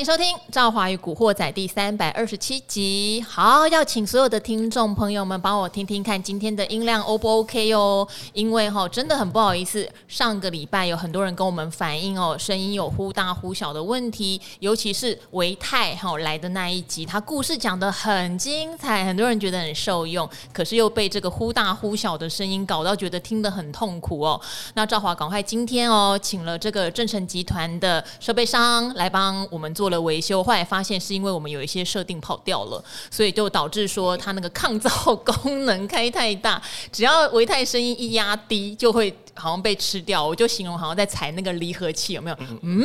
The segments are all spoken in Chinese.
迎收听《赵华与古惑仔》第三百二十七集。好，要请所有的听众朋友们帮我听听看今天的音量 O 不 OK 哦？因为哈，真的很不好意思，上个礼拜有很多人跟我们反映哦，声音有忽大忽小的问题，尤其是维泰哈来的那一集，他故事讲得很精彩，很多人觉得很受用，可是又被这个忽大忽小的声音搞到觉得听得很痛苦哦。那赵华赶快今天哦，请了这个正成集团的设备商来帮我们。做了维修，后来发现是因为我们有一些设定跑掉了，所以就导致说它那个抗噪 功能开太大，只要维泰声音一压低，就会好像被吃掉。我就形容好像在踩那个离合器，有没有？嗯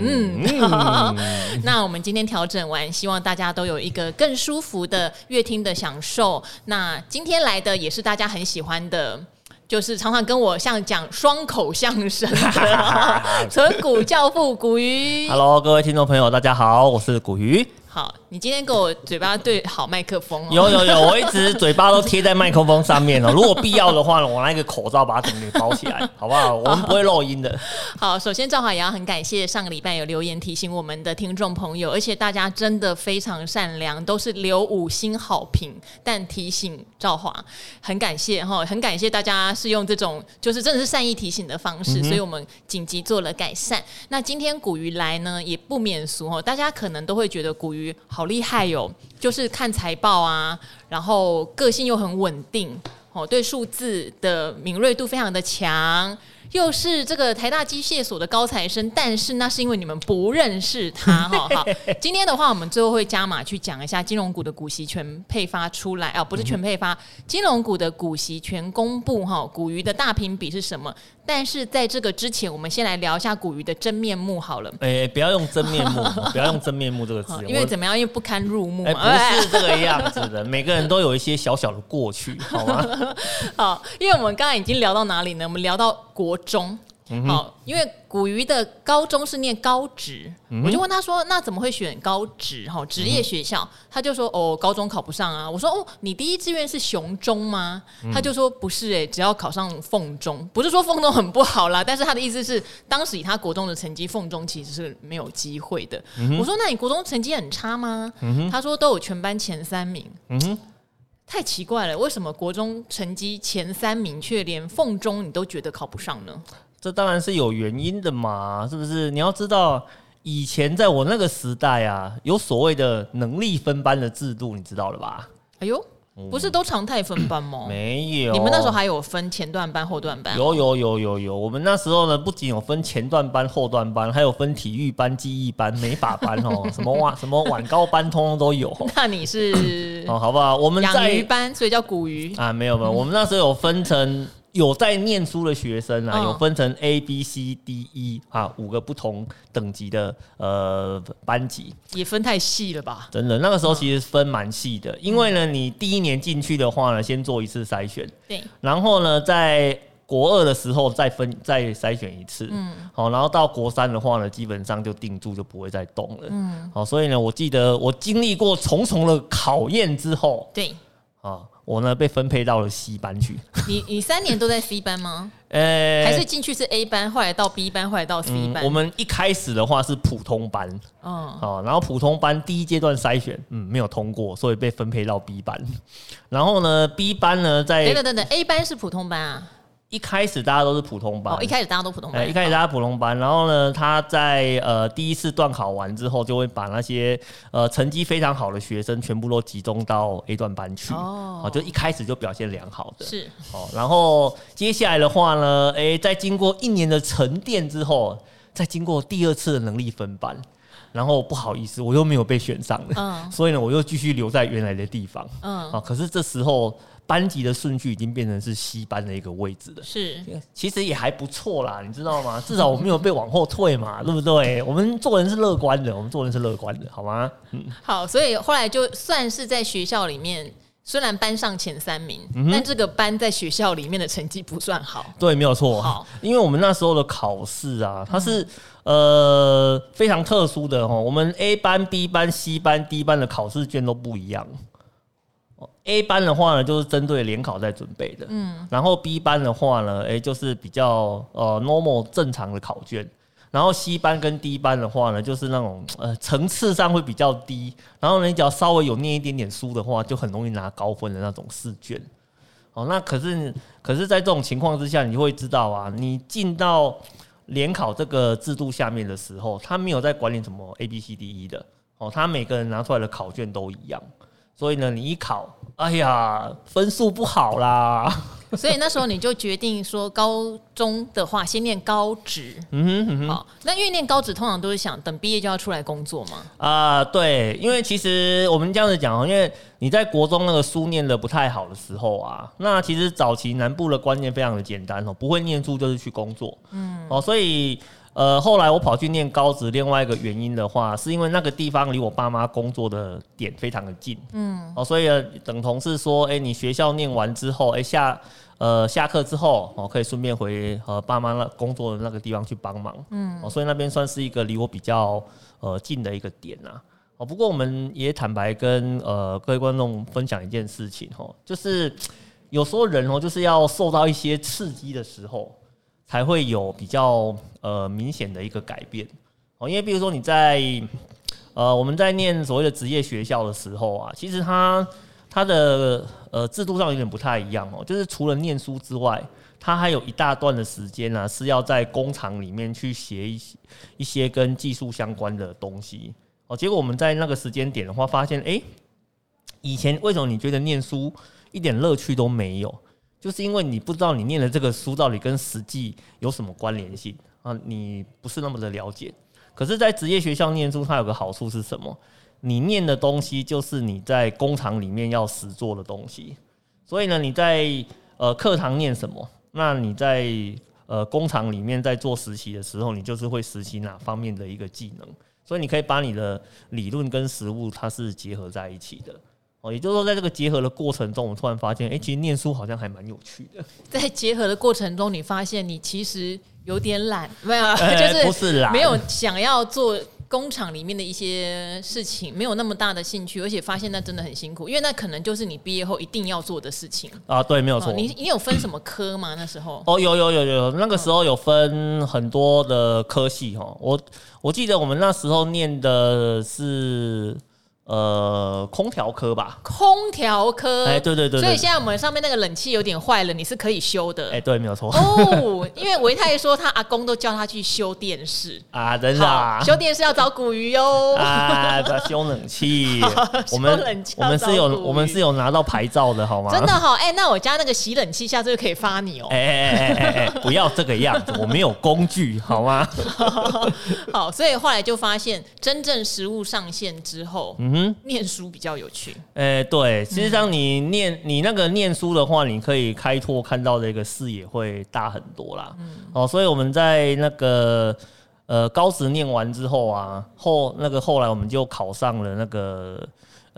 嗯嗯。那我们今天调整完，希望大家都有一个更舒服的乐听的享受。那今天来的也是大家很喜欢的。就是常常跟我像讲双口相声的 存股教父古鱼。Hello，各位听众朋友，大家好，我是古鱼。好，你今天给我嘴巴对好麦克风哦。有有有，我一直嘴巴都贴在麦克风上面哦。如果必要的话呢，我拿一个口罩把它整个包起来，好不好？我们不会漏音的。好，首先赵华也要很感谢上个礼拜有留言提醒我们的听众朋友，而且大家真的非常善良，都是留五星好评，但提醒赵华很感谢哈，很感谢大家是用这种就是真的是善意提醒的方式，所以我们紧急做了改善。那今天古鱼来呢，也不免俗哦，大家可能都会觉得古鱼。好厉害哟、就是看财报啊，然后个性又很稳定哦，对数字的敏锐度非常的强。又是这个台大机械所的高材生，但是那是因为你们不认识他 哈。好，今天的话，我们最后会加码去讲一下金融股的股息全配发出来啊，不是全配发，金融股的股息全公布哈。股鱼的大评比是什么？但是在这个之前，我们先来聊一下股鱼的真面目好了。哎，不要用真面目，不要用真面目这个词，因为怎么样？因为不堪入目嘛。不是这个样子的，每个人都有一些小小的过去，好吗？好，因为我们刚才已经聊到哪里呢？我们聊到国中。好，因为古鱼的高中是念高职，嗯、我就问他说：“那怎么会选高职？哈，职业学校？”嗯、他就说：“哦，高中考不上啊。”我说：“哦，你第一志愿是雄中吗？”嗯、他就说：“不是、欸，哎，只要考上凤中，不是说凤中很不好啦，但是他的意思是，当时以他国中的成绩，凤中其实是没有机会的。嗯、我说：“那你国中成绩很差吗？”嗯、他说：“都有全班前三名。嗯哼”太奇怪了，为什么国中成绩前三名，却连凤中你都觉得考不上呢？这当然是有原因的嘛，是不是？你要知道，以前在我那个时代啊，有所谓的能力分班的制度，你知道了吧？哎呦，不是都常态分班吗？嗯、没有，你们那时候还有分前段班、后段班？有有有有有，我们那时候呢，不仅有分前段班、后段班，还有分体育班、记忆班、美法班哦，什么晚什么晚高班，通通都有。那你是哦，好不好？我们在养鱼班，所以叫古鱼啊？没有没有，我们那时候有分成。有在念书的学生啊，有分成 A、B、C、D、E 啊五个不同等级的呃班级，也分太细了吧？真的，那个时候其实分蛮细的，因为呢，你第一年进去的话呢，先做一次筛选，对，然后呢，在国二的时候再分再筛选一次，嗯，好，然后到国三的话呢，基本上就定住，就不会再动了，嗯，好，所以呢，我记得我经历过重重的考验之后，对，啊。我呢被分配到了 C 班去。你你三年都在 C 班吗？呃、欸，还是进去是 A 班，后来到 B 班，后来到 C 班。嗯、我们一开始的话是普通班，哦，哦，然后普通班第一阶段筛选，嗯，没有通过，所以被分配到 B 班。然后呢，B 班呢在等等等等，A 班是普通班啊。一开始大家都是普通班，哦，一开始大家都普通班，欸、一开始大家普通班，然后呢，他在呃第一次段考完之后，就会把那些呃成绩非常好的学生全部都集中到 A 段班去，哦，就一开始就表现良好的，是，哦，然后接下来的话呢，哎、欸，在经过一年的沉淀之后，再经过第二次的能力分班，然后不好意思，我又没有被选上了，嗯，所以呢，我又继续留在原来的地方，嗯，啊，可是这时候。班级的顺序已经变成是 C 班的一个位置了，是，其实也还不错啦，你知道吗？至少我没有被往后退嘛，对不对？我们做人是乐观的，我们做人是乐观的，好吗？嗯，好，所以后来就算是在学校里面，虽然班上前三名，嗯、但这个班在学校里面的成绩不算好。对，没有错。好，因为我们那时候的考试啊，它是、嗯、呃非常特殊的哦，我们 A 班、B 班、C 班、D 班的考试卷都不一样。A 班的话呢，就是针对联考在准备的，嗯，然后 B 班的话呢，哎，就是比较呃 normal 正常的考卷，然后 C 班跟 D 班的话呢，就是那种呃层次上会比较低，然后你只要稍微有念一点点书的话，就很容易拿高分的那种试卷。哦，那可是可是在这种情况之下，你就会知道啊，你进到联考这个制度下面的时候，他没有在管理什么 A B C D E 的哦，他每个人拿出来的考卷都一样，所以呢，你一考，哎呀，分数不好啦。所以那时候你就决定说，高中的话先念高职。嗯哼嗯哼。好，那因为念高职通常都是想等毕业就要出来工作嘛。啊，对，因为其实我们这样子讲，因为你在国中那个书念的不太好的时候啊，那其实早期南部的观念非常的简单哦，不会念书就是去工作。嗯。哦，所以呃，后来我跑去念高职，另外一个原因的话，是因为那个地方离我爸妈工作的点非常的近。嗯。哦，所以等同是说，哎，你学校念完之后，哎下。呃，下课之后哦，可以顺便回呃爸妈那工作的那个地方去帮忙，嗯，哦，所以那边算是一个离我比较呃近的一个点呐，哦，不过我们也坦白跟呃各位观众分享一件事情哦，就是有时候人哦就是要受到一些刺激的时候，才会有比较呃明显的一个改变哦，因为比如说你在呃我们在念所谓的职业学校的时候啊，其实它。它的呃制度上有点不太一样哦，就是除了念书之外，它还有一大段的时间呢，是要在工厂里面去学一些一些跟技术相关的东西哦。结果我们在那个时间点的话，发现哎，以前为什么你觉得念书一点乐趣都没有？就是因为你不知道你念的这个书到底跟实际有什么关联性啊，你不是那么的了解。可是，在职业学校念书，它有个好处是什么？你念的东西就是你在工厂里面要实做的东西，所以呢，你在呃课堂念什么，那你在呃工厂里面在做实习的时候，你就是会实习哪方面的一个技能，所以你可以把你的理论跟实物它是结合在一起的哦。也就是说，在这个结合的过程中，我突然发现，哎，其实念书好像还蛮有趣的。在结合的过程中，你发现你其实有点懒，没有，就是不是懒，没有想要做。工厂里面的一些事情没有那么大的兴趣，而且发现那真的很辛苦，因为那可能就是你毕业后一定要做的事情啊。对，没有错。你你有分什么科吗？那时候？哦，有有有有，那个时候有分很多的科系哈。我我记得我们那时候念的是。呃，空调科吧，空调科，哎，对对对，所以现在我们上面那个冷气有点坏了，你是可以修的，哎，对，没有错。哦，因为维泰说他阿公都叫他去修电视啊，真的啊，修电视要找古鱼哟，啊，不要修冷气，我们我们是有我们是有拿到牌照的好吗？真的好，哎，那我家那个洗冷气下次就可以发你哦，哎哎哎哎哎，不要这个样子，我没有工具好吗？好，所以后来就发现真正实物上线之后，嗯。嗯，念书比较有趣。哎，对，实际上你念、嗯、你那个念书的话，你可以开拓看到的一个视野会大很多啦。嗯，哦，所以我们在那个呃高职念完之后啊，后那个后来我们就考上了那个。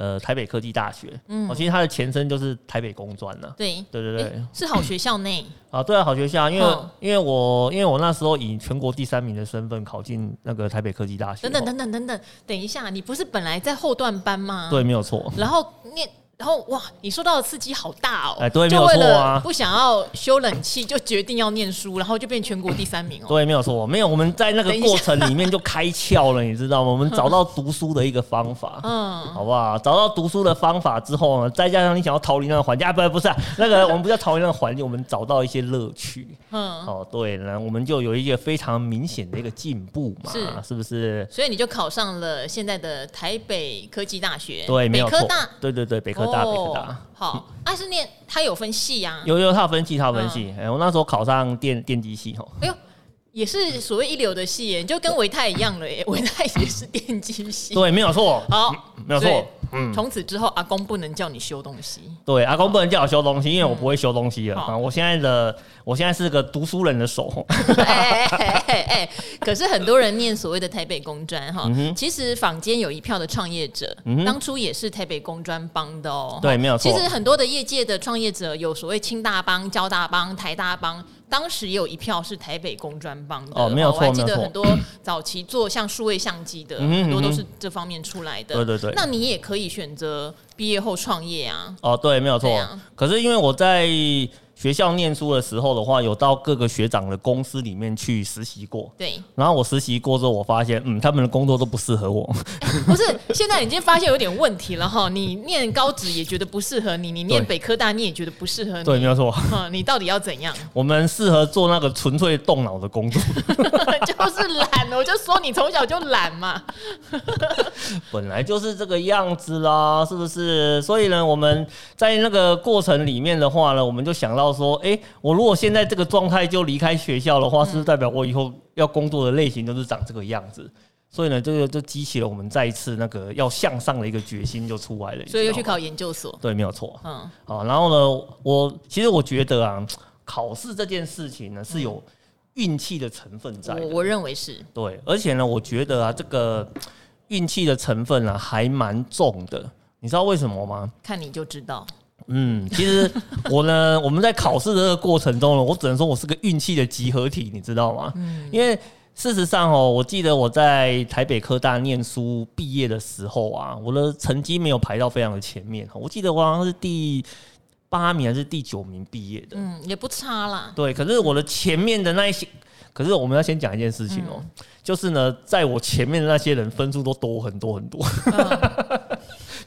呃，台北科技大学，嗯，其实它的前身就是台北工专呢。对，对对对，是好学校内啊，对啊，好学校，因为、哦、因为我因为我那时候以全国第三名的身份考进那个台北科技大学。等等等等等等，等一下，你不是本来在后段班吗？对，没有错。然后念。然后哇，你受到的刺激好大哦！哎，对，没有错啊。不想要修冷气，就决定要念书，然后就变全国第三名哦。对，没有错，没有。我们在那个过程里面就开窍了，你知道吗？我们找到读书的一个方法，嗯，好不好？找到读书的方法之后呢，再加上你想要逃离那个环境啊，不，不是啊，那个我们不叫逃离那个环境，我们找到一些乐趣。嗯，哦，对，然后我们就有一个非常明显的一个进步嘛，是是不是？所以你就考上了现在的台北科技大学，对，没有错，北科大，对对对，北科大，北科大。好，那、啊、是念它有分系、啊，有有它有分系，它有分系。哎、我那时候考上电电机系，哦，哎呦，也是所谓一流的戏耶，就跟维泰一样了耶，维泰也是电机系，对，没有错，好，没有错。嗯，从此之后，阿公不能叫你修东西。对，阿公不能叫我修东西，因为我不会修东西了。啊，我现在的，我现在是个读书人的手。哎哎哎，可是很多人念所谓的台北工专哈，其实坊间有一票的创业者，当初也是台北工专帮的哦。对，没有错。其实很多的业界的创业者，有所谓清大帮、交大帮、台大帮。当时也有一票是台北工专帮的，哦，没有错，我还记得很多早期做像数位相机的，很多都是这方面出来的。对对对，那你也可以选择毕业后创业啊。哦，对，没有错。可是因为我在学校念书的时候的话，有到各个学长的公司里面去实习过。对。然后我实习过之后，我发现，嗯，他们的工作都不适合我。不是，现在已经发现有点问题了哈。你念高职也觉得不适合你，你念北科大你也觉得不适合你。对，没有错。嗯，你到底要怎样？我们适合做那个纯粹动脑的工作。就是懒，我就说你从小就懒嘛。本来就是这个样子啦，是不是？所以呢，我们在那个过程里面的话呢，我们就想到。说，哎、欸，我如果现在这个状态就离开学校的话，是不是代表我以后要工作的类型都是长这个样子？所以呢，这个就激起了我们再一次那个要向上的一个决心就出来了。所以又去考研究所，对，没有错。嗯，好，然后呢，我其实我觉得啊，考试这件事情呢是有运气的成分在的。我认为是。对，而且呢，我觉得啊，这个运气的成分啊还蛮重的。你知道为什么吗？看你就知道。嗯，其实我呢，我们在考试的这个过程中呢，我只能说我是个运气的集合体，你知道吗？嗯，因为事实上哦，我记得我在台北科大念书毕业的时候啊，我的成绩没有排到非常的前面，我记得我好像是第八名还是第九名毕业的，嗯，也不差啦。对，可是我的前面的那一些，可是我们要先讲一件事情哦，就是呢，在我前面的那些人分数都多很多很多。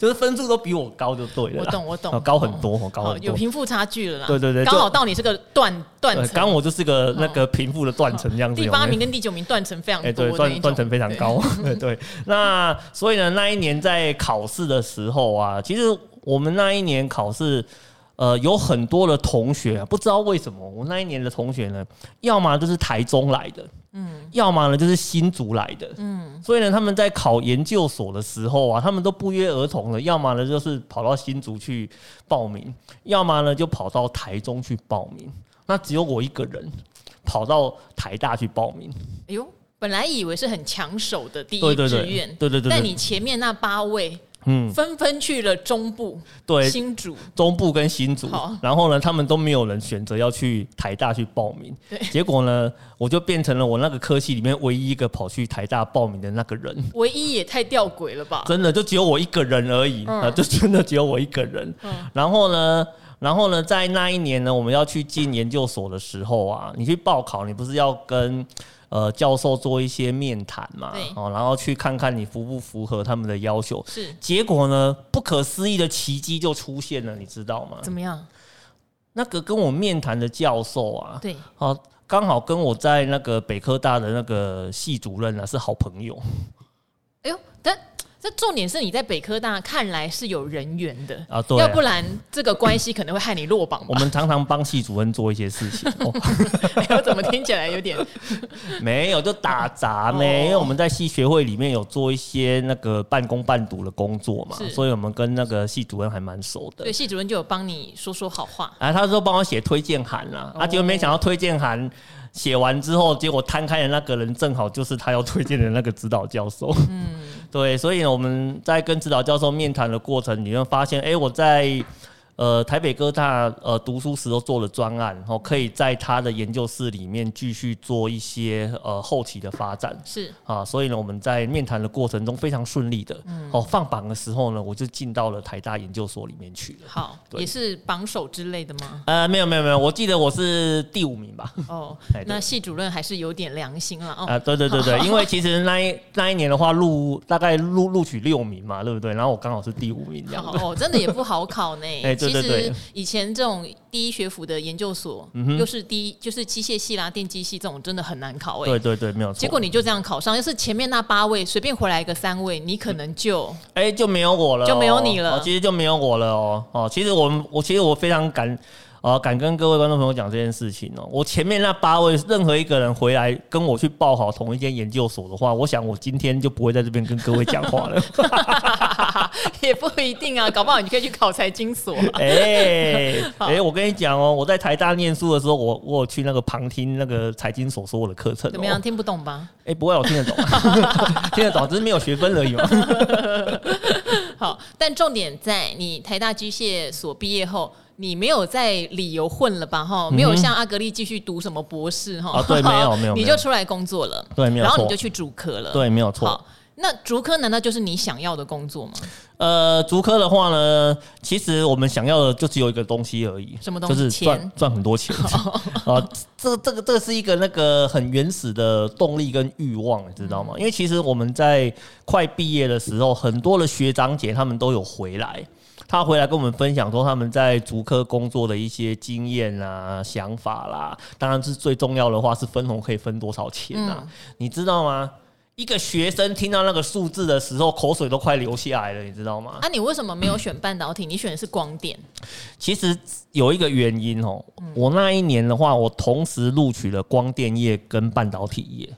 就是分数都比我高就对了，我懂我懂，高很多，高很多，有贫富差距了啦。对对对，刚好到你这个断断层，刚我就是个那个贫富的断层这样子。第八名跟第九名断层非常多，对，断断层非常高。对对，那所以呢，那一年在考试的时候啊，其实我们那一年考试，呃，有很多的同学啊，不知道为什么，我那一年的同学呢，要么就是台中来的。嗯，要么呢就是新族来的，嗯，所以呢他们在考研究所的时候啊，他们都不约而同的，要么呢就是跑到新竹去报名，要么呢就跑到台中去报名。那只有我一个人跑到台大去报名。哎呦，本来以为是很抢手的第一志愿，对对对，但你前面那八位。嗯，纷纷去了中部，对，新竹、中部跟新竹，然后呢，他们都没有人选择要去台大去报名，对，结果呢，我就变成了我那个科系里面唯一一个跑去台大报名的那个人，唯一也太吊诡了吧？真的就只有我一个人而已，啊，就真的只有我一个人。然后呢，然后呢，在那一年呢，我们要去进研究所的时候啊，你去报考，你不是要跟。呃，教授做一些面谈嘛，哦，然后去看看你符不符合他们的要求。是，结果呢，不可思议的奇迹就出现了，你知道吗？怎么样？那个跟我面谈的教授啊，对，好，刚好跟我在那个北科大的那个系主任啊是好朋友。哎呦，但。这重点是你在北科大看来是有人缘的啊，对，要不然这个关系可能会害你落榜。我们常常帮系主任做一些事情，我、哎、怎么听起来有点 没有就打杂没？哦、因为我们在系学会里面有做一些那个半工半读的工作嘛，所以我们跟那个系主任还蛮熟的。对，系主任就有帮你说说好话，啊，他说帮我写推荐函啦，啊，结果没想到推荐函。写完之后，结果摊开的那个人正好就是他要推荐的那个指导教授。嗯，对，所以呢，我们在跟指导教授面谈的过程，你会发现，哎，我在。呃，台北科大呃读书时候做了专案，然后可以在他的研究室里面继续做一些呃后期的发展。是啊，所以呢，我们在面谈的过程中非常顺利的。嗯。哦，放榜的时候呢，我就进到了台大研究所里面去了。好，也是榜首之类的吗？呃，没有没有没有，我记得我是第五名吧。哦，那系主任还是有点良心了哦。啊，对对对对，因为其实那一那一年的话，录大概录录取六名嘛，对不对？然后我刚好是第五名这样。哦，真的也不好考呢。对对，以前这种第一学府的研究所，嗯、哼又是第一，就是机械系啦、电机系这种，真的很难考哎。对对对，没有错。结果你就这样考上，要是前面那八位随便回来一个三位，你可能就哎、欸、就没有我了、哦，就没有你了。其实就没有我了哦哦，其实我我其实我非常感。啊，敢跟各位观众朋友讲这件事情哦。我前面那八位，任何一个人回来跟我去报考同一间研究所的话，我想我今天就不会在这边跟各位讲话了。也不一定啊，搞不好你可以去考财经所。哎 哎，我跟你讲哦，我在台大念书的时候，我我有去那个旁听那个财经所说的课程。怎么样？听不懂吧？哎，不会，我听得懂，听得懂，只是没有学分而已嘛。好，但重点在你台大机械所毕业后。你没有在理由混了吧？哈，没有像阿格丽继续读什么博士哈？啊，对，没有没有，你就出来工作了，对，没有。然后你就去主科了，对，没有错。那竹科难道就是你想要的工作吗？呃，竹科的话呢，其实我们想要的就只有一个东西而已，什么东西？就是赚赚很多钱 啊！这这个这个是一个那个很原始的动力跟欲望，你知道吗？因为其实我们在快毕业的时候，很多的学长姐他们都有回来，他回来跟我们分享说他们在竹科工作的一些经验啊、想法啦。当然是最重要的话是分红可以分多少钱啊？嗯、你知道吗？一个学生听到那个数字的时候，口水都快流下来了，你知道吗？啊，你为什么没有选半导体？你选的是光电？其实有一个原因哦，我那一年的话，我同时录取了光电业跟半导体业，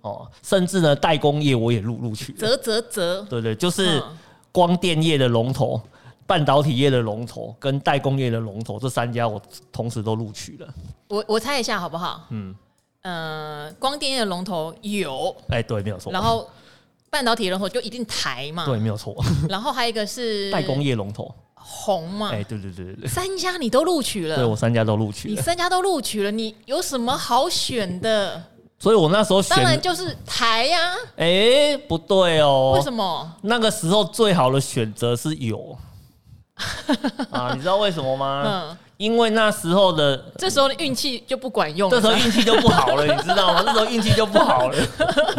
哦，甚至呢代工业我也录录取了。啧啧啧，对对，就是光电业的龙头、半导体业的龙头跟代工业的龙头这三家，我同时都录取了。我我猜一下好不好？嗯。呃，光电业的龙头有，哎、欸，对，没有错。然后半导体龙头就一定台嘛，对，没有错。然后还有一个是代工业龙头红嘛，哎、欸，对对对对对，三家你都录取了，对我三家都录取了，你三家都录取了，你有什么好选的？所以我那时候选当然就是台呀、啊，哎、欸，不对哦，为什么？那个时候最好的选择是有 啊，你知道为什么吗？嗯。因为那时候的，这时候的运气就不管用了，这时候运气就不好了，你知道吗？这时候运气就不好了。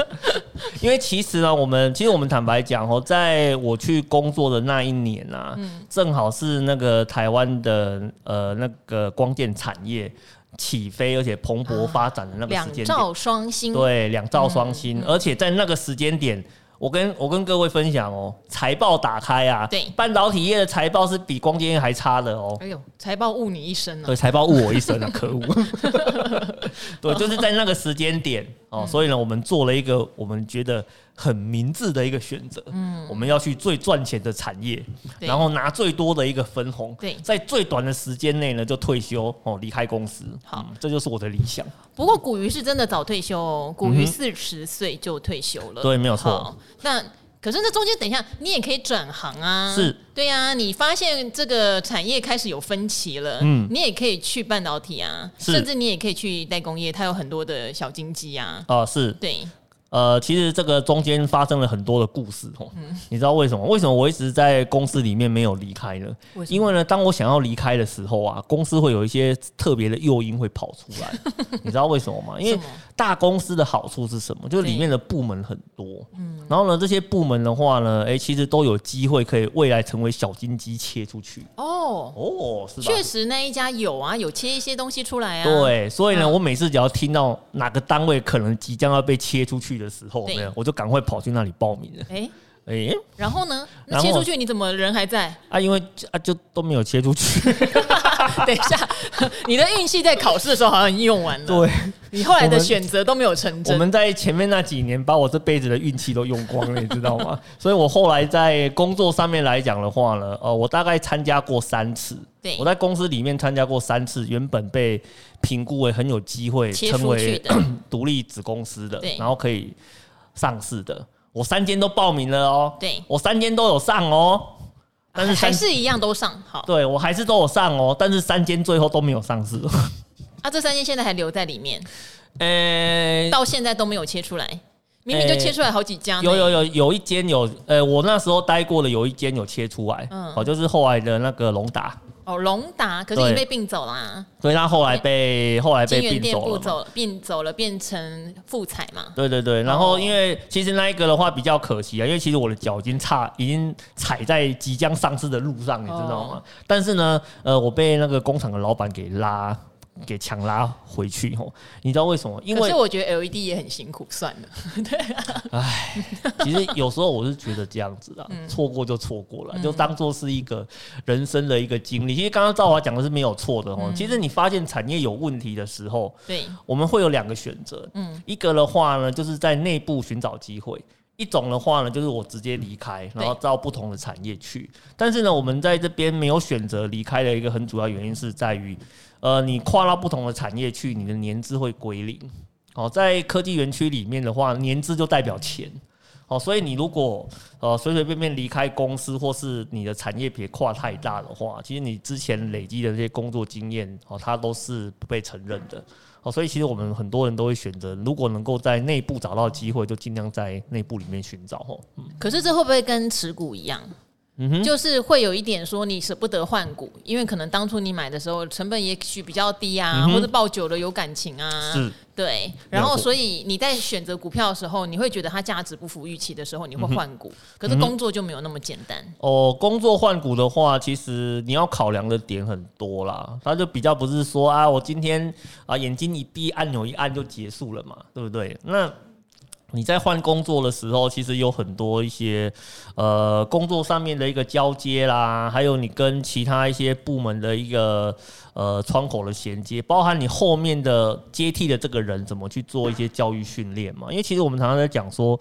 因为其实呢，我们其实我们坦白讲哦，在我去工作的那一年啊，正好是那个台湾的呃那个光电产业起飞而且蓬勃发展的那个时间点，两兆双星，对，两兆双星，而且在那个时间点。我跟我跟各位分享哦，财报打开啊，对，半导体业的财报是比光电业还差的哦。哎呦，财报误你一生啊！对，财报误我一生啊，可恶！对，就是在那个时间点哦，所以呢，我们做了一个我们觉得很明智的一个选择。嗯，我们要去最赚钱的产业，然后拿最多的一个分红，对，在最短的时间内呢就退休哦，离开公司。好，这就是我的理想。不过古鱼是真的早退休哦，古鱼四十岁就退休了。对，没有错。那可是那中间，等一下你也可以转行啊。是，对呀、啊，你发现这个产业开始有分歧了，嗯，你也可以去半导体啊，甚至你也可以去代工业，它有很多的小经济啊。哦，是对。呃，其实这个中间发生了很多的故事哦。嗯、你知道为什么？为什么我一直在公司里面没有离开呢？为？因为呢，当我想要离开的时候啊，公司会有一些特别的诱因会跑出来。你知道为什么吗？因为大公司的好处是什么？就是里面的部门很多。嗯。然后呢，这些部门的话呢，哎，其实都有机会可以未来成为小金鸡切出去。哦哦，是吧？确实那一家有啊，有切一些东西出来啊。对，所以呢，嗯、我每次只要听到哪个单位可能即将要被切出去。的时候，没有，我就赶快跑去那里报名了。哎哎、欸，然后呢？那切出去你怎么人还在啊？因为啊，就都没有切出去。等一下，你的运气在考试的时候好像已经用完了。对，你后来的选择都没有成真。我们在前面那几年把我这辈子的运气都用光了，你知道吗？所以我后来在工作上面来讲的话呢，呃，我大概参加过三次。对，我在公司里面参加过三次，原本被评估为很有机会成为 独立子公司的，然后可以上市的，我三间都报名了哦。对，我三间都有上哦，但是还是一样都上。好，对我还是都有上哦，但是三间最后都没有上市。啊，这三间现在还留在里面，呃，到现在都没有切出来，明明就切出来好几家。有有有，有一间有，呃，我那时候待过的有一间有切出来，嗯，好，就是后来的那个龙达。哦，龙达可是已经被并走啦，啊，所以他后来被后来被并走了，并走了变成富彩嘛。对对对，然后因为其实那一个的话比较可惜啊，因为其实我的脚已经差，已经踩在即将上市的路上，你知道吗？但是呢，呃，我被那个工厂的老板给拉。给强拉回去吼，你知道为什么？因为我觉得 LED 也很辛苦，算了。对啊，唉，其实有时候我是觉得这样子的，错过就错过了，就当做是一个人生的一个经历。其实刚刚赵华讲的是没有错的哦。其实你发现产业有问题的时候，对，我们会有两个选择。嗯，一个的话呢，就是在内部寻找机会；一种的话呢，就是我直接离开，然后到不同的产业去。但是呢，我们在这边没有选择离开的一个很主要原因是在于。呃，你跨到不同的产业去，你的年资会归零。哦，在科技园区里面的话，年资就代表钱。哦，所以你如果呃随随便便离开公司，或是你的产业别跨太大的话，其实你之前累积的这些工作经验哦，它都是不被承认的。哦，所以其实我们很多人都会选择，如果能够在内部找到机会，就尽量在内部里面寻找。哦，嗯可是这会不会跟持股一样？就是会有一点说你舍不得换股，因为可能当初你买的时候成本也许比较低啊，嗯、或者抱久了有感情啊，对。然后所以你在选择股票的时候，你会觉得它价值不符预期的时候，你会换股。嗯、可是工作就没有那么简单。哦，工作换股的话，其实你要考量的点很多啦。它就比较不是说啊，我今天啊眼睛一闭，按钮一按就结束了嘛，对不对？那。你在换工作的时候，其实有很多一些，呃，工作上面的一个交接啦，还有你跟其他一些部门的一个呃窗口的衔接，包含你后面的接替的这个人怎么去做一些教育训练嘛。因为其实我们常常在讲说，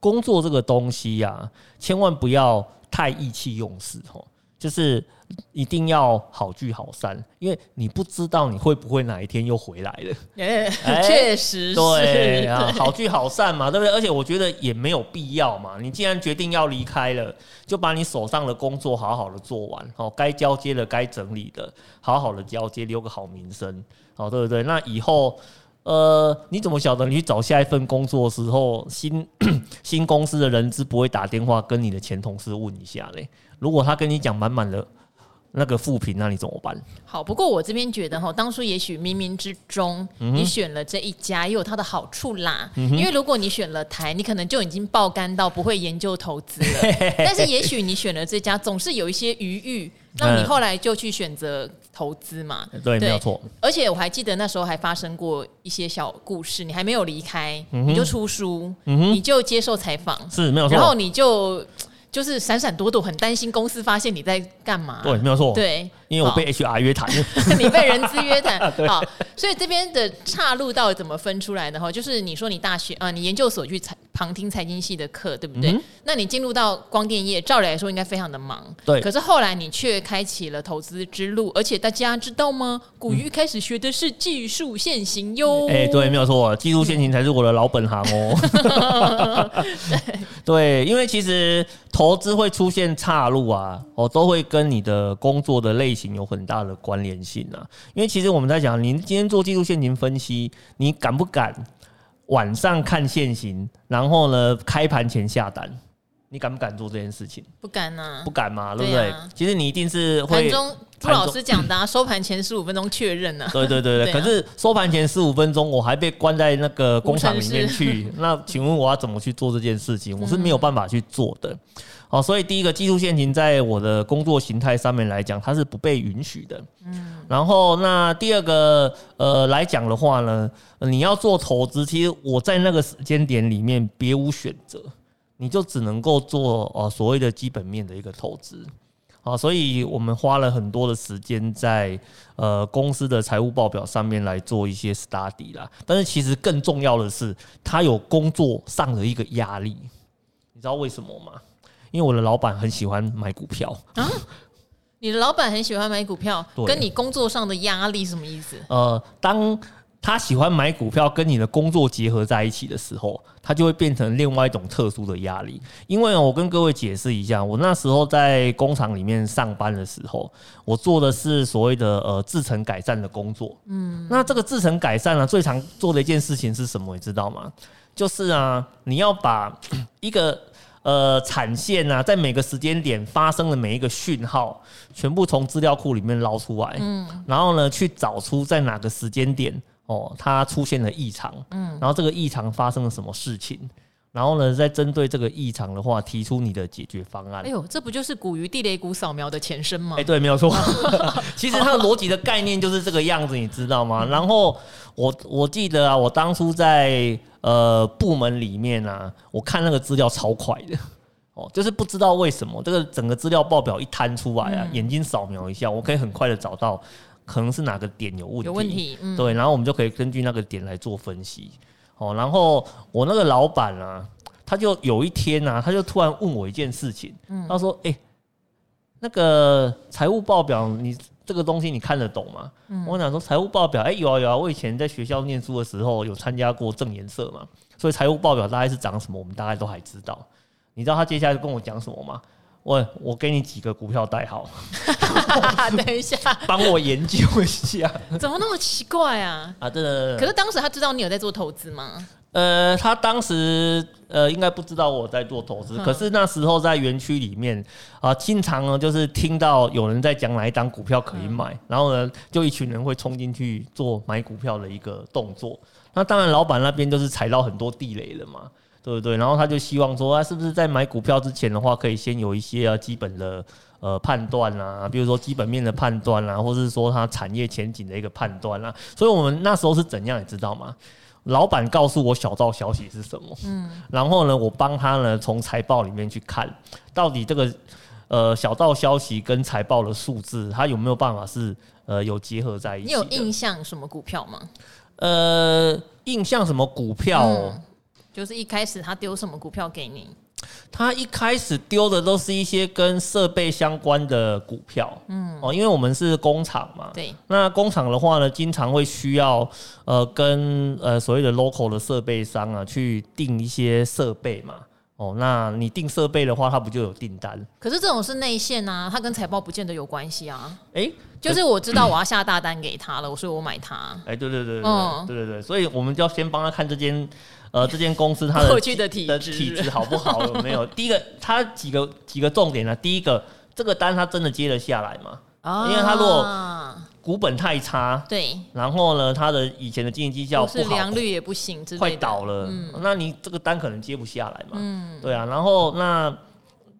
工作这个东西呀、千万不要太意气用事哦，就是。一定要好聚好散，因为你不知道你会不会哪一天又回来了。确实是，对啊，好聚好散嘛，对不对？而且我觉得也没有必要嘛。你既然决定要离开了，就把你手上的工作好好的做完，哦，该交接的、该整理的，好好的交接，留个好名声，哦，对不对？那以后，呃，你怎么晓得你去找下一份工作的时候，新 新公司的人资不会打电话跟你的前同事问一下嘞？如果他跟你讲满满的。那个负评，那你怎么办？好，不过我这边觉得哈，当初也许冥冥之中，你选了这一家也有它的好处啦。嗯、因为如果你选了台，你可能就已经爆肝到不会研究投资了。但是也许你选了这家，总是有一些余裕，让你后来就去选择投资嘛。嗯、对，对，没有错。而且我还记得那时候还发生过一些小故事，你还没有离开，嗯、你就出书，嗯、你就接受采访，是没有错。然后你就。就是闪闪躲躲，很担心公司发现你在干嘛。对，没有错。对，因为我被 HR 约谈，你被人资约谈。好，所以这边的岔路到底怎么分出来的哈？就是你说你大学啊，你研究所去财旁听财经系的课，对不对？嗯、那你进入到光电业，照理来说应该非常的忙。对。可是后来你却开启了投资之路，而且大家知道吗？古鱼开始学的是技术线型哟。哎、欸，对，没有错，技术线型才是我的老本行哦。对，对，因为其实。投资会出现岔路啊，哦，都会跟你的工作的类型有很大的关联性啊。因为其实我们在讲，您今天做技术线型分析，你敢不敢晚上看现行，然后呢，开盘前下单？你敢不敢做这件事情？不敢啊，不敢嘛，对不对？啊、其实你一定是会。朱老师讲的、啊，收盘前十五分钟确认呢。对对对对，可是收盘前十五分钟，我还被关在那个工厂里面去。那请问我要怎么去做这件事情？我是没有办法去做的。好、嗯，所以第一个技术陷阱在我的工作形态上面来讲，它是不被允许的。嗯。然后那第二个呃来讲的话呢，你要做投资，其实我在那个时间点里面别无选择，你就只能够做呃所谓的基本面的一个投资。啊，所以我们花了很多的时间在呃公司的财务报表上面来做一些 study 啦。但是其实更重要的是，他有工作上的一个压力。你知道为什么吗？因为我的老板很喜欢买股票啊。你的老板很喜欢买股票，跟你工作上的压力什么意思？呃，当。他喜欢买股票，跟你的工作结合在一起的时候，他就会变成另外一种特殊的压力。因为我跟各位解释一下，我那时候在工厂里面上班的时候，我做的是所谓的呃制程改善的工作。嗯，那这个制程改善呢，最常做的一件事情是什么？你知道吗？就是啊，你要把 一个呃产线啊，在每个时间点发生的每一个讯号，全部从资料库里面捞出来。嗯，然后呢，去找出在哪个时间点。哦，它出现了异常，嗯，然后这个异常发生了什么事情？然后呢，再针对这个异常的话，提出你的解决方案。哎呦，这不就是古鱼地雷股扫描的前身吗？哎，对，没有错。其实它的逻辑的概念就是这个样子，你知道吗？然后我我记得啊，我当初在呃部门里面啊，我看那个资料超快的，哦，就是不知道为什么这个整个资料报表一摊出来啊，嗯、眼睛扫描一下，我可以很快的找到。可能是哪个点有问题？有问题，嗯、对，然后我们就可以根据那个点来做分析。哦，然后我那个老板啊，他就有一天啊，他就突然问我一件事情，嗯、他说：“哎、欸，那个财务报表，你这这个东西你看得懂吗？嗯、我想说财务报表，哎、欸，有啊有啊，我以前在学校念书的时候有参加过正研社嘛，所以财务报表大概是长什么，我们大概都还知道。你知道他接下来跟我讲什么吗？我我给你几个股票代号，等一下，帮我研究一下，怎么那么奇怪啊？啊，对对对。可是当时他知道你有在做投资吗？呃，他当时呃应该不知道我在做投资，嗯、可是那时候在园区里面啊，经常呢就是听到有人在讲哪一档股票可以买，嗯、然后呢就一群人会冲进去做买股票的一个动作。那当然，老板那边就是踩到很多地雷了嘛。对不对？然后他就希望说，啊，是不是在买股票之前的话，可以先有一些啊基本的呃判断啊，比如说基本面的判断啊，或是说它产业前景的一个判断啊。所以我们那时候是怎样，你知道吗？老板告诉我小道消息是什么，嗯，然后呢，我帮他呢从财报里面去看，到底这个呃小道消息跟财报的数字，它有没有办法是呃有结合在一起？你有印象什么股票吗？呃，印象什么股票？嗯就是一开始他丢什么股票给你？他一开始丢的都是一些跟设备相关的股票，嗯，哦，因为我们是工厂嘛，对，那工厂的话呢，经常会需要呃跟呃所谓的 local 的设备商啊去订一些设备嘛，哦，那你订设备的话，它不就有订单？可是这种是内线啊，它跟财报不见得有关系啊。哎、欸，就是我知道我要下大单给他了，所以我买它。哎、欸，对对对对，嗯，对对对，所以我们就要先帮他看这间。呃，这间公司它的过去的体的体质好不好？有没有？第一个，它几个几个重点呢？第一个，这个单它真的接得下来吗？啊，因为他如果股本太差，对，然后呢，他的以前的经营绩效不好，是良率也不行，快倒了，嗯那你这个单可能接不下来嘛？嗯，对啊。然后那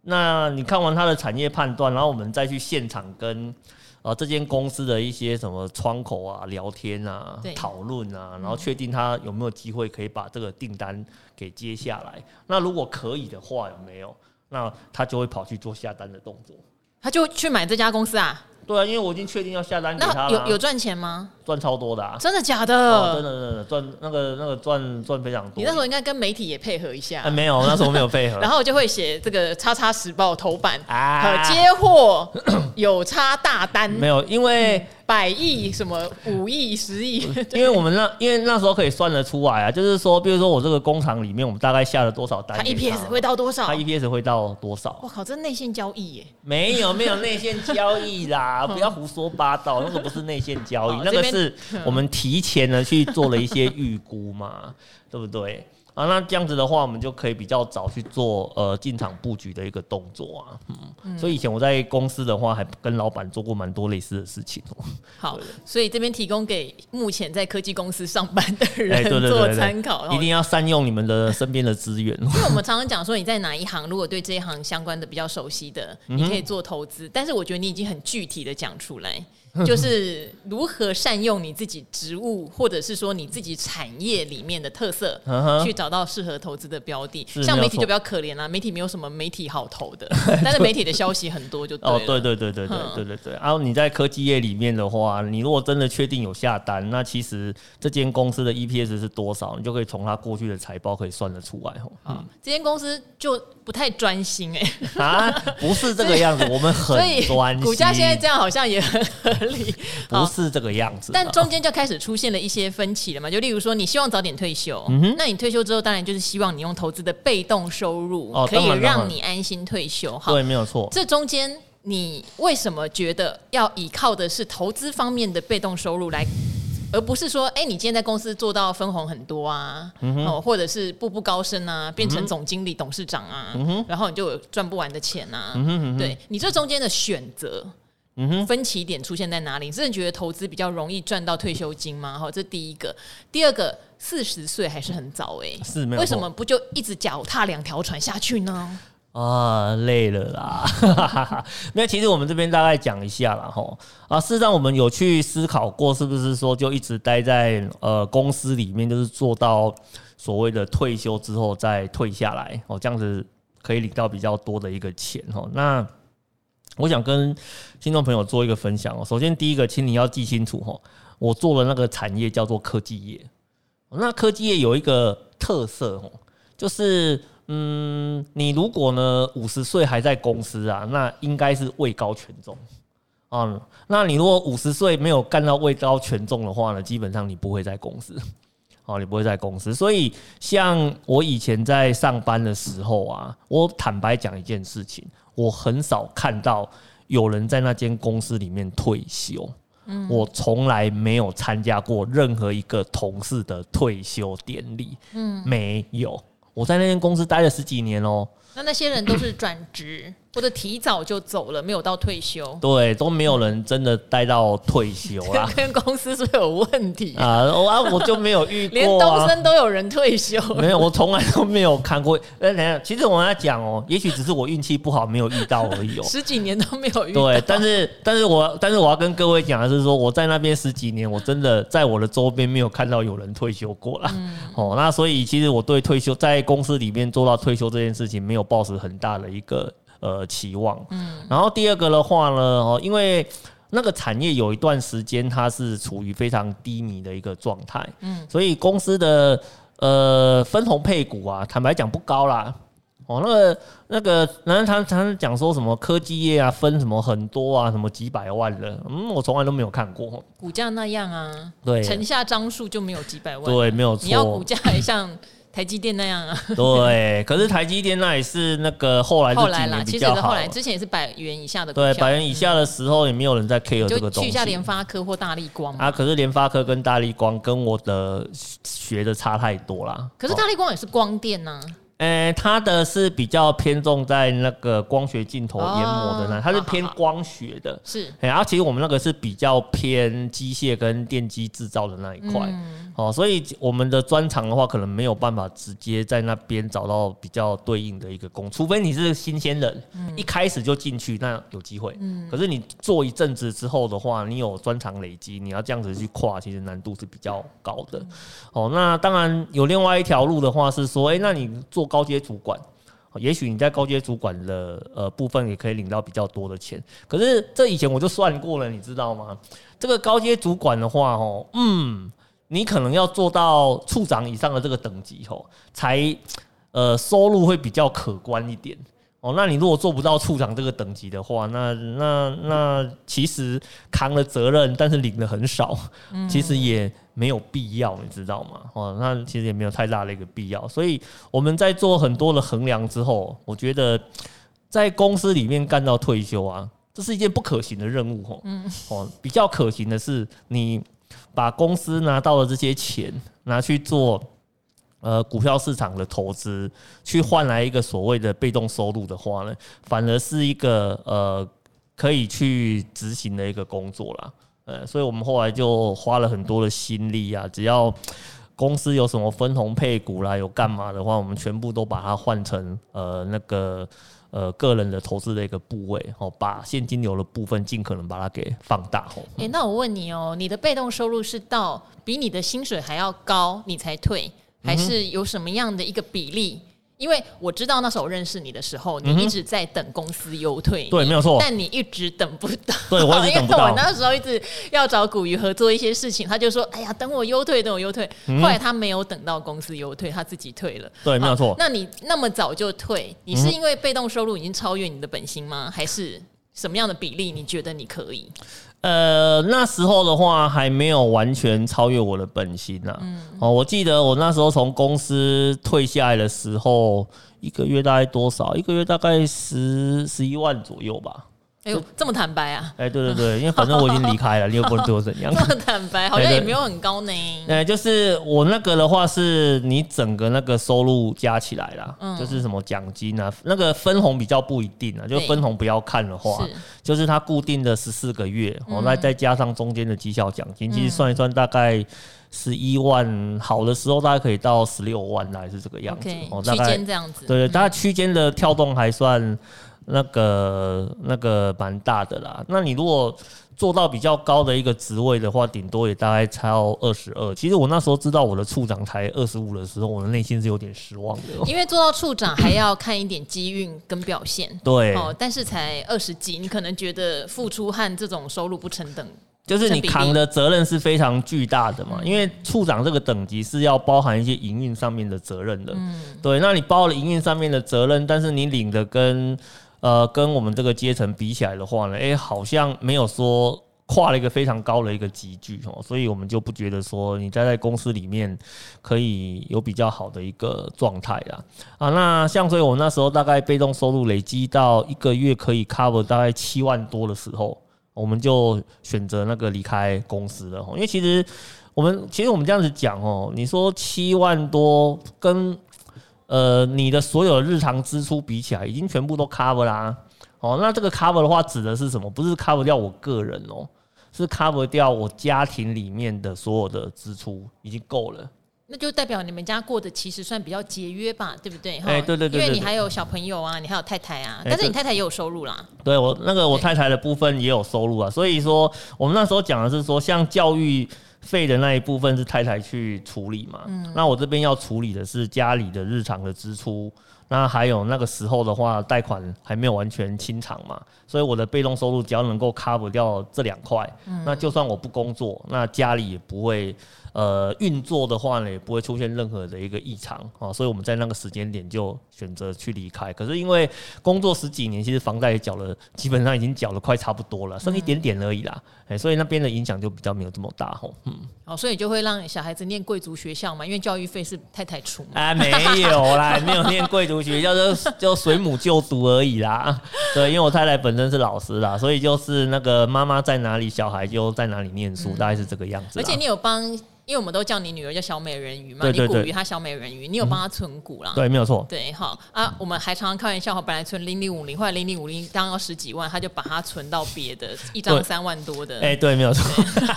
那你看完他的产业判断，然后我们再去现场跟。啊，这间公司的一些什么窗口啊、聊天啊、讨论啊，然后确定他有没有机会可以把这个订单给接下来。那如果可以的话，有没有？那他就会跑去做下单的动作。他就去买这家公司啊？对啊，因为我已经确定要下单给他了。有有赚钱吗？赚超多的啊！真的假的？哦、真的真的赚那个那个赚赚非常多。你那时候应该跟媒体也配合一下。啊，没有，那时候没有配合。然后我就会写这个《叉叉时报》头版啊，接货 有差大单。没有，因为。嗯百亿什么五亿十亿？因为我们那因为那时候可以算得出来啊，就是说，比如说我这个工厂里面，我们大概下了多少单，它 EPS 会到多少？它 EPS 会到多少？我靠，这内线交易耶？没有没有内线交易啦，不要胡说八道，那个不是内线交易，那个是我们提前的去做了一些预估嘛，对不对？啊，那这样子的话，我们就可以比较早去做呃进场布局的一个动作啊。嗯，嗯，所以以前我在公司的话，还跟老板做过蛮多类似的事情。好，所以这边提供给目前在科技公司上班的人做参考，一定要善用你们的身边的资源。因为我们常常讲说，你在哪一行，如果对这一行相关的比较熟悉的，你可以做投资。嗯、但是我觉得你已经很具体的讲出来。就是如何善用你自己职务，或者是说你自己产业里面的特色，去找到适合投资的标的。像媒体就比较可怜啦，媒体没有什么媒体好投的，但是媒体的消息很多，就对了。哦，对对对对对对对对。然后你在科技业里面的话，你如果真的确定有下单，那其实这间公司的 EPS 是多少，你就可以从它过去的财报可以算得出来哦。啊，这间公司就不太专心哎。啊，不是这个样子，我们很 专心。股价现在这样好像也很。不是这个样子，但中间就开始出现了一些分歧了嘛？就例如说，你希望早点退休，嗯、那你退休之后，当然就是希望你用投资的被动收入，可以让你安心退休。哈，对，没有错。这中间你为什么觉得要依靠的是投资方面的被动收入来，而不是说，哎、欸，你今天在公司做到分红很多啊，嗯、哼或者是步步高升啊，变成总经理、董事长啊，嗯、然后你就有赚不完的钱啊？嗯、哼对你这中间的选择。嗯哼，分歧点出现在哪里？你真的觉得投资比较容易赚到退休金吗？哈，这第一个。第二个，四十岁还是很早哎、欸，是没有。为什么不就一直脚踏两条船下去呢？啊，累了啦。没有其实我们这边大概讲一下啦。哈。啊，事实上我们有去思考过，是不是说就一直待在呃公司里面，就是做到所谓的退休之后再退下来哦，这样子可以领到比较多的一个钱哦。那我想跟听众朋友做一个分享哦。首先，第一个，请你要记清楚哈，我做的那个产业叫做科技业。那科技业有一个特色哦，就是嗯，你如果呢五十岁还在公司啊，那应该是位高权重嗯，那你如果五十岁没有干到位高权重的话呢，基本上你不会在公司。哦，你不会在公司，所以像我以前在上班的时候啊，我坦白讲一件事情，我很少看到有人在那间公司里面退休。嗯，我从来没有参加过任何一个同事的退休典礼。嗯，没有。我在那间公司待了十几年哦。那那些人都是转职。或者提早就走了，没有到退休。对，都没有人真的待到退休啦。跟公司是有问题啊！我啊，我就没有遇过、啊，连东森都有人退休。没有，我从来都没有看过。哎，等下，其实我要讲哦，也许只是我运气不好，没有遇到而已哦。十几年都没有遇到。对，但是，但是我，但是我要跟各位讲的是说，我在那边十几年，我真的在我的周边没有看到有人退休过啦。嗯、哦，那所以其实我对退休在公司里面做到退休这件事情，没有抱持很大的一个。呃，期望。嗯，然后第二个的话呢，哦，因为那个产业有一段时间它是处于非常低迷的一个状态，嗯，所以公司的呃分红配股啊，坦白讲不高啦。哦，那个那个，然后他他讲说什么科技业啊，分什么很多啊，什么几百万的，嗯，我从来都没有看过。股价那样啊，对，城下张数就没有几百万，对，没有错。你要股价还像。台积电那样啊，对，可是台积电那也是那个后来。后来啦，其实后来之前也是百元以下的股对，百元以下的时候也没有人在 care 这个东西。就去一下联发科或大力光啊，可是联发科跟大力光跟我的学的差太多啦。可是大力光也是光电呐、啊。诶、欸，它的是比较偏重在那个光学镜头研磨的那，它是偏光学的，是。然后其实我们那个是比较偏机械跟电机制造的那一块，哦，所以我们的专长的话，可能没有办法直接在那边找到比较对应的一个工，除非你是新鲜人，一开始就进去，那有机会。可是你做一阵子之后的话，你有专长累积，你要这样子去跨，其实难度是比较高的。哦，那当然有另外一条路的话是说，哎，那你做。高阶主管，也许你在高阶主管的呃部分也可以领到比较多的钱。可是这以前我就算过了，你知道吗？这个高阶主管的话，哦，嗯，你可能要做到处长以上的这个等级，哦，才呃收入会比较可观一点。哦，那你如果做不到处长这个等级的话，那那那其实扛了责任，但是领的很少，其实也没有必要，你知道吗？哦，那其实也没有太大的一个必要。所以我们在做很多的衡量之后，我觉得在公司里面干到退休啊，这是一件不可行的任务。哦，哦，比较可行的是你把公司拿到的这些钱拿去做。呃，股票市场的投资去换来一个所谓的被动收入的话呢，反而是一个呃可以去执行的一个工作啦。呃，所以我们后来就花了很多的心力啊，只要公司有什么分红配股啦，有干嘛的话，我们全部都把它换成呃那个呃个人的投资的一个部位，哦，把现金流的部分尽可能把它给放大。哦，诶，那我问你哦，你的被动收入是到比你的薪水还要高，你才退？还是有什么样的一个比例？因为我知道那时候我认识你的时候，你一直在等公司优退，对，没有错。但你一直等不到，对，我一直等不 到。因为我那时候一直要找古鱼合作一些事情，他就说：“哎呀，等我优退，等我优退。”后来他没有等到公司优退，他自己退了。对，没有错。那你那么早就退，你是因为被动收入已经超越你的本薪吗？还是什么样的比例？你觉得你可以？呃，那时候的话还没有完全超越我的本心呐。嗯，哦，我记得我那时候从公司退下来的时候，一个月大概多少？一个月大概十十一万左右吧。哎呦，这么坦白啊！哎，对对对，因为反正我已经离开了，你又不能对我怎样。这么坦白，好像也没有很高呢。哎，就是我那个的话，是你整个那个收入加起来啦，嗯、就是什么奖金啊，那个分红比较不一定啊，就分红不要看的话，就是它固定的十四个月，我再、嗯、再加上中间的绩效奖金，其实算一算大概十一万，好的时候大概可以到十六万，还是这个样子。哦，区间这样子。对对，大概区间的跳动还算。那个那个蛮大的啦，那你如果做到比较高的一个职位的话，顶多也大概才要二十二。其实我那时候知道我的处长才二十五的时候，我的内心是有点失望的。因为做到处长还要看一点机运跟表现。对，哦，但是才二十几，你可能觉得付出和这种收入不成等，就是你扛的责任是非常巨大的嘛。因为处长这个等级是要包含一些营运上面的责任的。嗯，对，那你包了营运上面的责任，但是你领的跟呃，跟我们这个阶层比起来的话呢，哎，好像没有说跨了一个非常高的一个级距哦，所以我们就不觉得说你待在公司里面可以有比较好的一个状态啦。啊，那像所以我们那时候大概被动收入累积到一个月可以 cover 大概七万多的时候，我们就选择那个离开公司了。因为其实我们其实我们这样子讲哦，你说七万多跟呃你的所有日常支出比起来，已经全部都 cover 啦。哦，那这个 cover 的话指的是什么？不是 cover 掉我个人哦。是 cover 掉我家庭里面的所有的支出，已经够了。那就代表你们家过得其实算比较节约吧，对不对？哎、欸，对对对，因为你还有小朋友啊，你还有太太啊，但是你太太也有收入啦。欸、对我那个我太太的部分也有收入啊，所以说我们那时候讲的是说，像教育费的那一部分是太太去处理嘛，嗯，那我这边要处理的是家里的日常的支出。那还有那个时候的话，贷款还没有完全清偿嘛，所以我的被动收入只要能够 cover 掉这两块，那就算我不工作，那家里也不会。呃，运作的话呢，也不会出现任何的一个异常啊，所以我们在那个时间点就选择去离开。可是因为工作十几年，其实房贷也缴了，基本上已经缴了快差不多了，剩一点点而已啦。哎、嗯，所以那边的影响就比较没有这么大吼。嗯，哦，所以就会让小孩子念贵族学校嘛，因为教育费是太太出嘛。哎，没有啦，没有念贵族学校，就就随母就读而已啦。对，因为我太太本身是老师啦，所以就是那个妈妈在哪里，小孩就在哪里念书，嗯、大概是这个样子。而且你有帮。因为我们都叫你女儿叫小美人鱼嘛，对对对，你股鱼她小美人鱼，你有帮她存股啦？对，没有错。对，好啊，我们还常常开玩笑，本来存零零五零，后来零零五零当要十几万，他就把它存到别的，一张三万多的。哎、欸，对，没有错。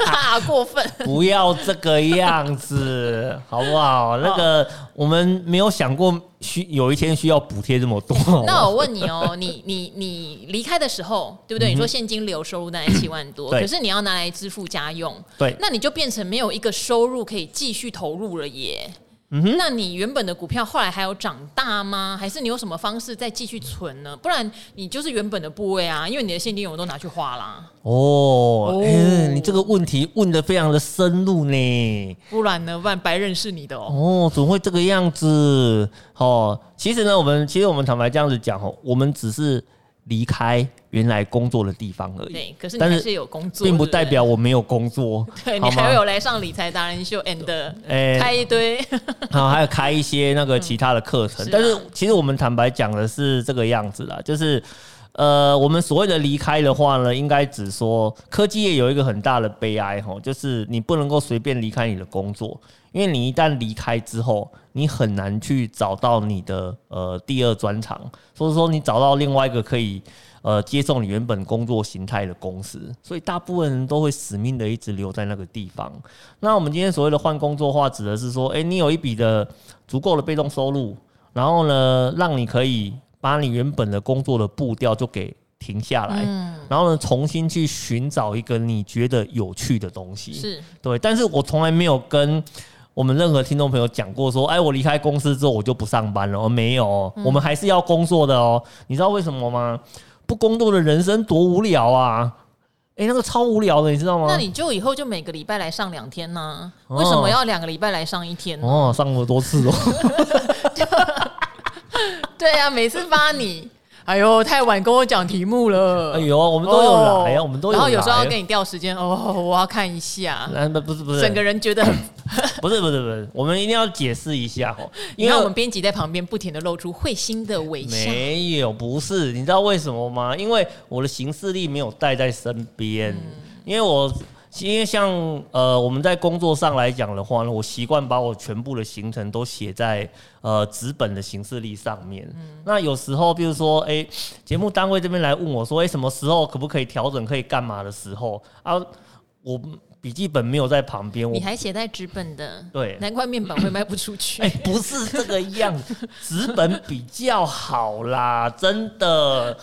过分，不要这个样子，好不好？那个我们没有想过。需有一天需要补贴这么多？那我问你哦，你你你离开的时候，对不对？你说现金流收入大概七万多，可是你要拿来支付家用，对，那你就变成没有一个收入可以继续投入了耶。嗯哼，那你原本的股票后来还有长大吗？还是你有什么方式再继续存呢？不然你就是原本的部位啊，因为你的现金流都拿去花啦。哦，哎、欸，你这个问题问的非常的深入呢。不然呢？不然白认识你的哦。哦，怎么会这个样子？哦，其实呢，我们其实我们坦白这样子讲哦，我们只是。离开原来工作的地方而已。对，可是你还是有工作，并不代表我没有工作。对，你还有来上理财达人秀，and 开一堆，好，还有开一些那个其他的课程。但是其实我们坦白讲的是这个样子啦，就是呃，我们所谓的离开的话呢，应该只说科技业有一个很大的悲哀吼，就是你不能够随便离开你的工作。因为你一旦离开之后，你很难去找到你的呃第二专长，所以说你找到另外一个可以呃接受你原本工作形态的公司，所以大部分人都会死命的一直留在那个地方。那我们今天所谓的换工作的话，指的是说，诶，你有一笔的足够的被动收入，然后呢，让你可以把你原本的工作的步调就给。停下来，然后呢，重新去寻找一个你觉得有趣的东西，是对。但是我从来没有跟。我们任何听众朋友讲过说，哎，我离开公司之后我就不上班了。哦没有，我们还是要工作的哦。你知道为什么吗？不工作的人生多无聊啊！哎，那个超无聊的，你知道吗？那你就以后就每个礼拜来上两天呢？为什么要两个礼拜来上一天呢？哦，上那么多次哦。对呀，每次发你。哎呦，太晚跟我讲题目了。哎呦，我们都有来呀，我们都有。然后有时候要跟你调时间哦，我要看一下。那不是不是，整个人觉得很 不是不是不是，我们一定要解释一下哦。因为我们编辑在旁边不停的露出会心的微笑。没有，不是，你知道为什么吗？因为我的行事历没有带在身边，嗯、因为我。因为像呃我们在工作上来讲的话呢，我习惯把我全部的行程都写在呃纸本的行事历上面。嗯、那有时候，比如说，哎、欸，节目单位这边来问我说，哎、欸，什么时候可不可以调整，可以干嘛的时候啊，我笔记本没有在旁边，你还写在纸本的，对，难怪面板会卖不出去。哎、欸，不是这个样子，纸本比较好啦，真的。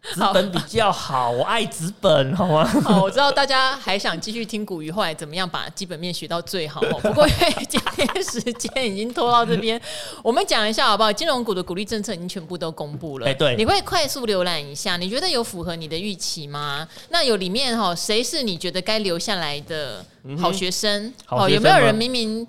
纸本比较好，我爱纸本，好吗？好，我知道大家还想继续听古鱼后来怎么样把基本面学到最好。不过因为今天时间已经拖到这边，我们讲一下好不好？金融股的鼓励政策已经全部都公布了。哎，对，你会快速浏览一下，你觉得有符合你的预期吗？那有里面哈，谁是你觉得该留下来的好学生？哦，有没有人明明？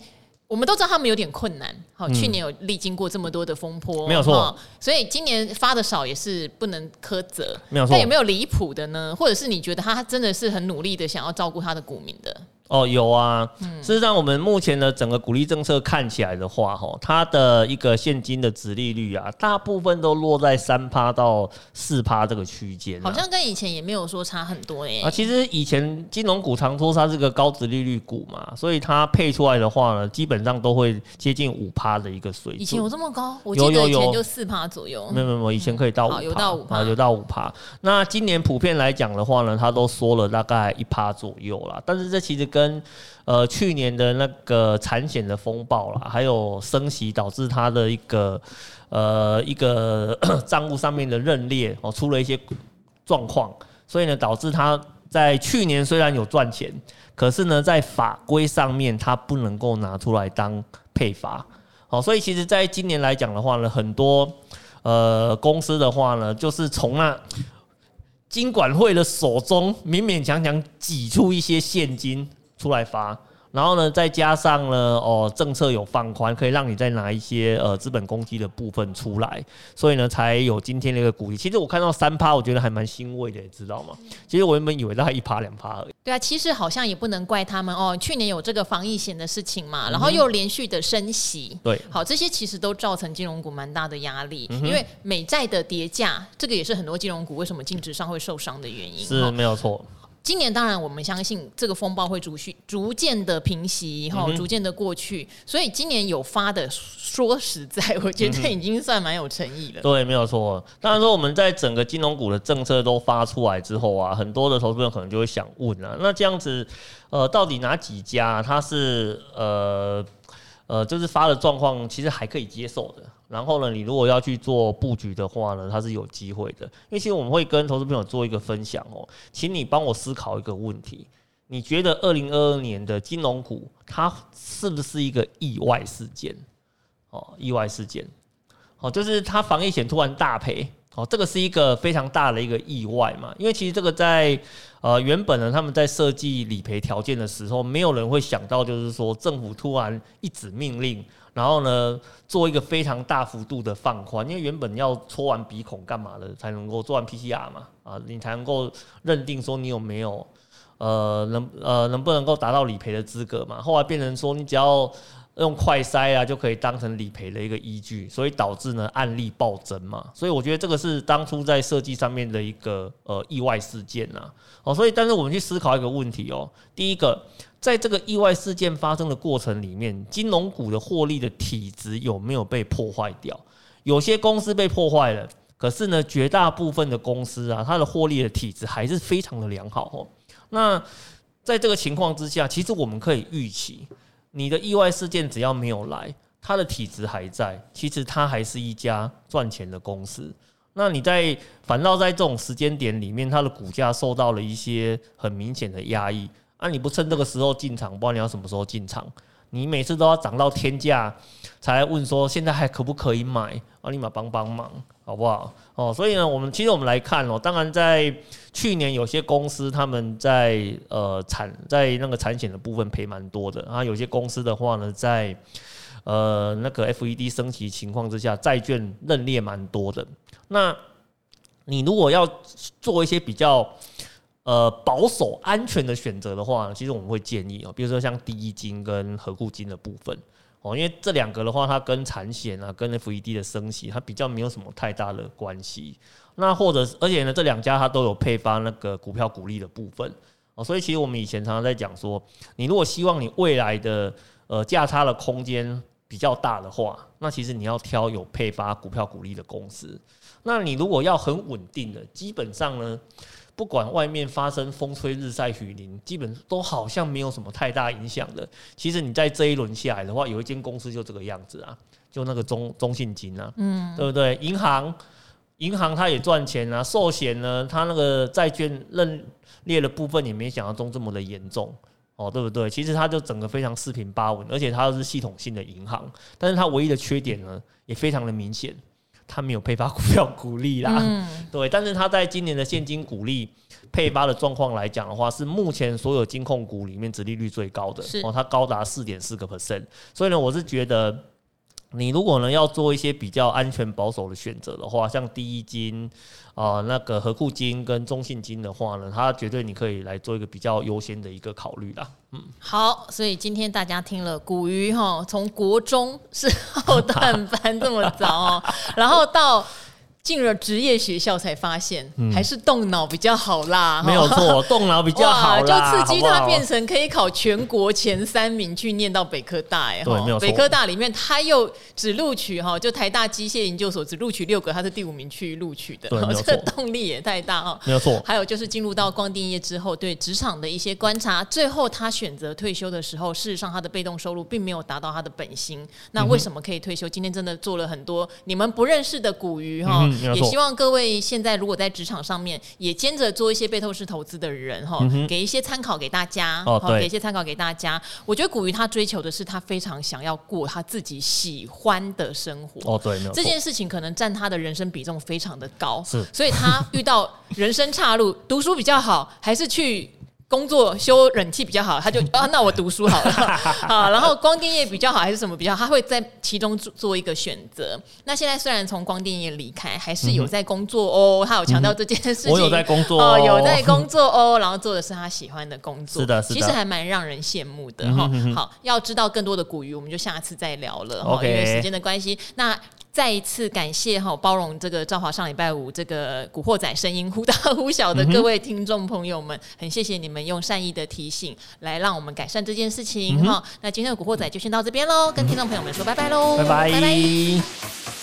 我们都知道他们有点困难，好，去年有历经过这么多的风波，没有错，所以今年发的少也是不能苛责，没有错。但有没有离谱的呢？或者是你觉得他真的是很努力的想要照顾他的股民的？哦，有啊。事实上，我们目前的整个股利政策看起来的话，哈，它的一个现金的殖利率啊，大部分都落在三趴到四趴这个区间，好像跟以前也没有说差很多诶。啊，其实以前金融股常说它是个高殖利率股嘛，所以它配出来的话呢，基本上都会接近五趴的一个水准。以前有这么高？我记得以前就四趴左右。没有没有，以前可以到五趴，有到五趴，有到五趴。那今年普遍来讲的话呢，它都缩了大概一趴左右啦。但是这其实跟呃，去年的那个产险的风暴啦，还有升息导致它的一个呃一个 账务上面的认列哦，出了一些状况，所以呢，导致它在去年虽然有赚钱，可是呢，在法规上面它不能够拿出来当配发，好，所以其实在今年来讲的话呢，很多呃公司的话呢，就是从那金管会的手中勉勉强强挤出一些现金。出来发，然后呢，再加上呢，哦，政策有放宽，可以让你再拿一些呃资本公积的部分出来，所以呢，才有今天的一个股利。其实我看到三趴，我觉得还蛮欣慰的，知道吗？其实我原本以为大概一趴两趴而已。对啊，其实好像也不能怪他们哦。去年有这个防疫险的事情嘛，然后又连续的升息，对、嗯，好，这些其实都造成金融股蛮大的压力，嗯、因为美债的跌价，这个也是很多金融股为什么净值上会受伤的原因。是没有错。今年当然，我们相信这个风暴会逐续逐渐的平息，哈，逐渐的过去。所以今年有发的，说实在，我觉得已经算蛮有诚意了。对，没有错。当然说，我们在整个金融股的政策都发出来之后啊，很多的投资人可能就会想问啊，那这样子，呃，到底哪几家它是呃？呃，就是发的状况其实还可以接受的。然后呢，你如果要去做布局的话呢，它是有机会的。因为其实我们会跟投资朋友做一个分享哦，请你帮我思考一个问题：你觉得二零二二年的金融股它是不是一个意外事件？哦，意外事件，哦，就是它防疫险突然大赔。哦，这个是一个非常大的一个意外嘛，因为其实这个在呃原本呢，他们在设计理赔条件的时候，没有人会想到，就是说政府突然一纸命令，然后呢做一个非常大幅度的放宽，因为原本要戳完鼻孔干嘛的才能够做完 PCR 嘛，啊，你才能够认定说你有没有呃能呃能不能够达到理赔的资格嘛，后来变成说你只要。用快筛啊，就可以当成理赔的一个依据，所以导致呢案例暴增嘛。所以我觉得这个是当初在设计上面的一个呃意外事件呐。哦，所以但是我们去思考一个问题哦，第一个，在这个意外事件发生的过程里面，金融股的获利的体质有没有被破坏掉？有些公司被破坏了，可是呢，绝大部分的公司啊，它的获利的体质还是非常的良好哦。那在这个情况之下，其实我们可以预期。你的意外事件只要没有来，它的体质还在，其实它还是一家赚钱的公司。那你在反倒在这种时间点里面，它的股价受到了一些很明显的压抑。啊，你不趁这个时候进场，不知道你要什么时候进场。你每次都要涨到天价才问说现在还可不可以买？啊，立马帮帮忙。好不好？哦，所以呢，我们其实我们来看哦，当然在去年有些公司他们在呃产在那个产险的部分赔蛮多的啊，有些公司的话呢，在呃那个 FED 升息情况之下，债券认列蛮多的。那你如果要做一些比较呃保守安全的选择的话，其实我们会建议哦，比如说像第一金跟合库金的部分。哦，因为这两个的话，它跟产险啊，跟 FED 的升息，它比较没有什么太大的关系。那或者，而且呢，这两家它都有配发那个股票股利的部分。哦，所以其实我们以前常常在讲说，你如果希望你未来的呃价差的空间比较大的话，那其实你要挑有配发股票股利的公司。那你如果要很稳定的，基本上呢。不管外面发生风吹日晒雨淋，基本都好像没有什么太大影响的。其实你在这一轮下来的话，有一间公司就这个样子啊，就那个中中信金啊，嗯，对不对？银行银行它也赚钱啊，寿险呢，它那个债券认列的部分也没想象中这么的严重哦，对不对？其实它就整个非常四平八稳，而且它又是系统性的银行，但是它唯一的缺点呢，也非常的明显。他没有配发股票股利啦，嗯、对，但是他在今年的现金股利配发的状况来讲的话，是目前所有金控股里面殖利率最高的，是。哦，它高达四点四个 percent，所以呢，我是觉得。你如果呢要做一些比较安全保守的选择的话，像第一金啊、那个合库金跟中信金的话呢，它绝对你可以来做一个比较优先的一个考虑啦。嗯，好，所以今天大家听了古鱼哈，从国中是后 段班这么早哦，然后到。进了职业学校才发现，还是动脑比较好啦。没有错，动脑比较好啦，就刺激他变成可以考全国前三名，去念到北科大。哎，对，没有错。北科大里面他又只录取哈，就台大机械研究所只录取六个，他是第五名去录取的。对，没有错。这个动力也太大哈，没有错。还有就是进入到光电业之后，对职场的一些观察，最后他选择退休的时候，事实上他的被动收入并没有达到他的本薪。那为什么可以退休？今天真的做了很多你们不认识的古鱼哈，也希望各位。现在如果在职场上面也兼着做一些被透视投资的人哈，嗯、给一些参考给大家，哦、给一些参考给大家。我觉得古鱼他追求的是他非常想要过他自己喜欢的生活。哦，对，这件事情可能占他的人生比重非常的高，是，所以他遇到人生岔路，读书比较好，还是去。工作修冷气比较好，他就 啊，那我读书好了 啊。然后光电业比较好还是什么比较好？他会在其中做做一个选择。那现在虽然从光电业离开，还是有在工作哦。他有强调这件事情，我有在工作哦，有在工作哦。然后做的是他喜欢的工作，是的，是的，其实还蛮让人羡慕的哈。好，要知道更多的古鱼，我们就下次再聊了哈，因为时间的关系。那。再一次感谢哈包容这个赵华上礼拜五这个古惑仔声音忽大忽小的各位听众朋友们，很谢谢你们用善意的提醒来让我们改善这件事情哈。那今天的古惑仔就先到这边喽，跟听众朋友们说拜拜喽，拜拜。拜拜。